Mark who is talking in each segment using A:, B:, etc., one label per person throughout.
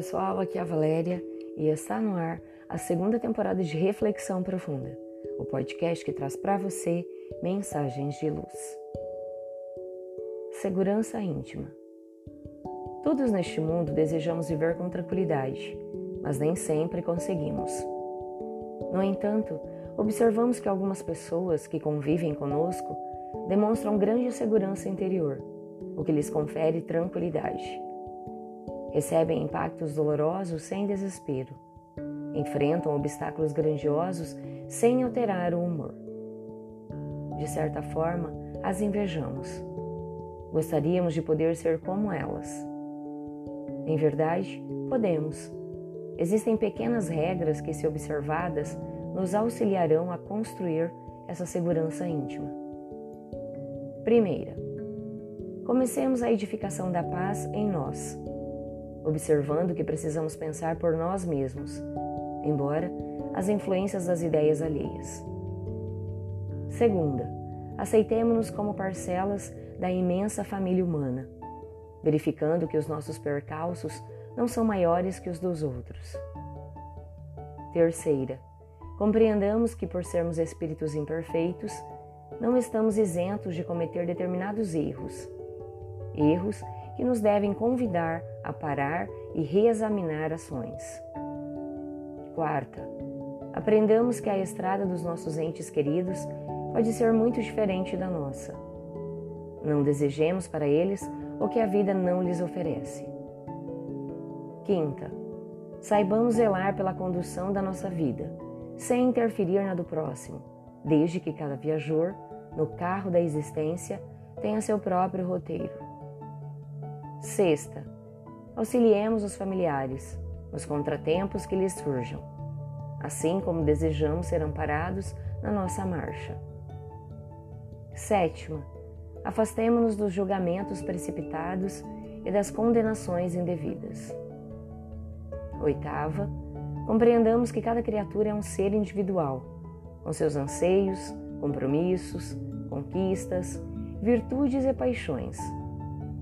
A: pessoal, aqui é a Valéria e está no ar a segunda temporada de Reflexão Profunda, o podcast que traz para você mensagens de luz. Segurança íntima. Todos neste mundo desejamos viver com tranquilidade, mas nem sempre conseguimos. No entanto, observamos que algumas pessoas que convivem conosco demonstram grande segurança interior, o que lhes confere tranquilidade. Recebem impactos dolorosos sem desespero. Enfrentam obstáculos grandiosos sem alterar o humor. De certa forma, as invejamos. Gostaríamos de poder ser como elas. Em verdade, podemos. Existem pequenas regras que, se observadas, nos auxiliarão a construir essa segurança íntima. Primeira, comecemos a edificação da paz em nós observando que precisamos pensar por nós mesmos, embora as influências das ideias alheias. Segunda, aceitemos-nos como parcelas da imensa família humana, verificando que os nossos percalços não são maiores que os dos outros. Terceira, compreendamos que por sermos espíritos imperfeitos, não estamos isentos de cometer determinados erros. Erros que nos devem convidar a parar e reexaminar ações. Quarta, aprendamos que a estrada dos nossos entes queridos pode ser muito diferente da nossa. Não desejemos para eles o que a vida não lhes oferece. Quinta, saibamos zelar pela condução da nossa vida, sem interferir na do próximo, desde que cada viajor, no carro da existência, tenha seu próprio roteiro. Sexta, auxiliemos os familiares nos contratempos que lhes surjam, assim como desejamos ser amparados na nossa marcha. Sétima, afastemo-nos dos julgamentos precipitados e das condenações indevidas. Oitava, compreendamos que cada criatura é um ser individual, com seus anseios, compromissos, conquistas, virtudes e paixões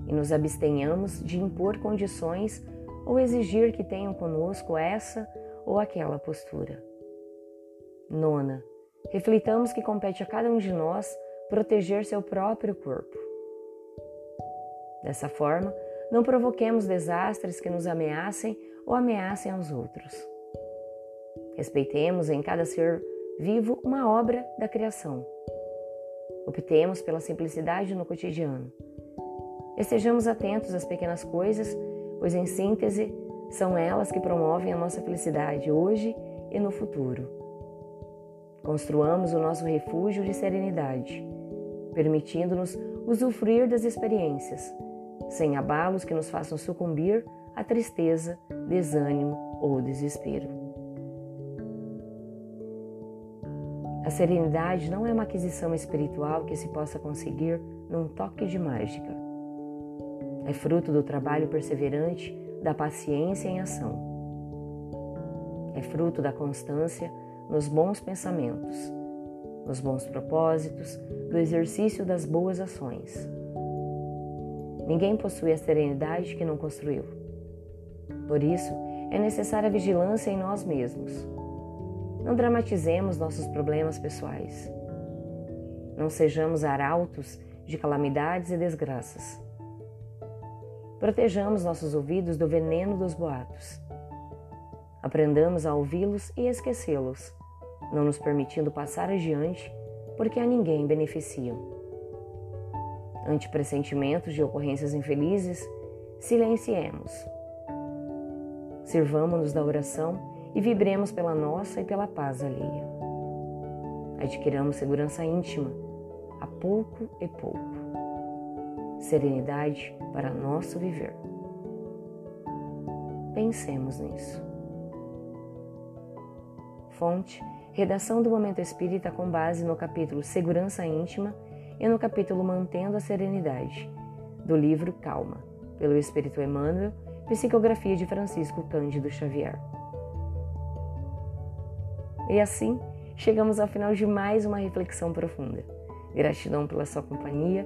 A: e nos abstenhamos de impor condições ou exigir que tenham conosco essa ou aquela postura. Nona, reflitamos que compete a cada um de nós proteger seu próprio corpo. Dessa forma, não provoquemos desastres que nos ameacem ou ameacem aos outros. Respeitemos em cada ser vivo uma obra da criação. Optemos pela simplicidade no cotidiano Estejamos atentos às pequenas coisas, pois, em síntese, são elas que promovem a nossa felicidade hoje e no futuro. Construamos o nosso refúgio de serenidade, permitindo-nos usufruir das experiências, sem abalos que nos façam sucumbir à tristeza, desânimo ou desespero. A serenidade não é uma aquisição espiritual que se possa conseguir num toque de mágica é fruto do trabalho perseverante, da paciência em ação. É fruto da constância nos bons pensamentos, nos bons propósitos, do exercício das boas ações. Ninguém possui a serenidade que não construiu. Por isso, é necessária vigilância em nós mesmos. Não dramatizemos nossos problemas pessoais. Não sejamos arautos de calamidades e desgraças. Protejamos nossos ouvidos do veneno dos boatos. Aprendamos a ouvi-los e esquecê-los, não nos permitindo passar adiante, porque a ninguém beneficiam. Ante pressentimentos de ocorrências infelizes, silenciemos. Sirvamo-nos da oração e vibremos pela nossa e pela paz alheia. Adquiramos segurança íntima, a pouco e pouco serenidade para nosso viver. Pensemos nisso. Fonte: Redação do Momento Espírita com base no capítulo Segurança Íntima e no capítulo Mantendo a Serenidade, do livro Calma, pelo Espírito Emmanuel, psicografia de Francisco Cândido Xavier. E assim, chegamos ao final de mais uma reflexão profunda. Gratidão pela sua companhia,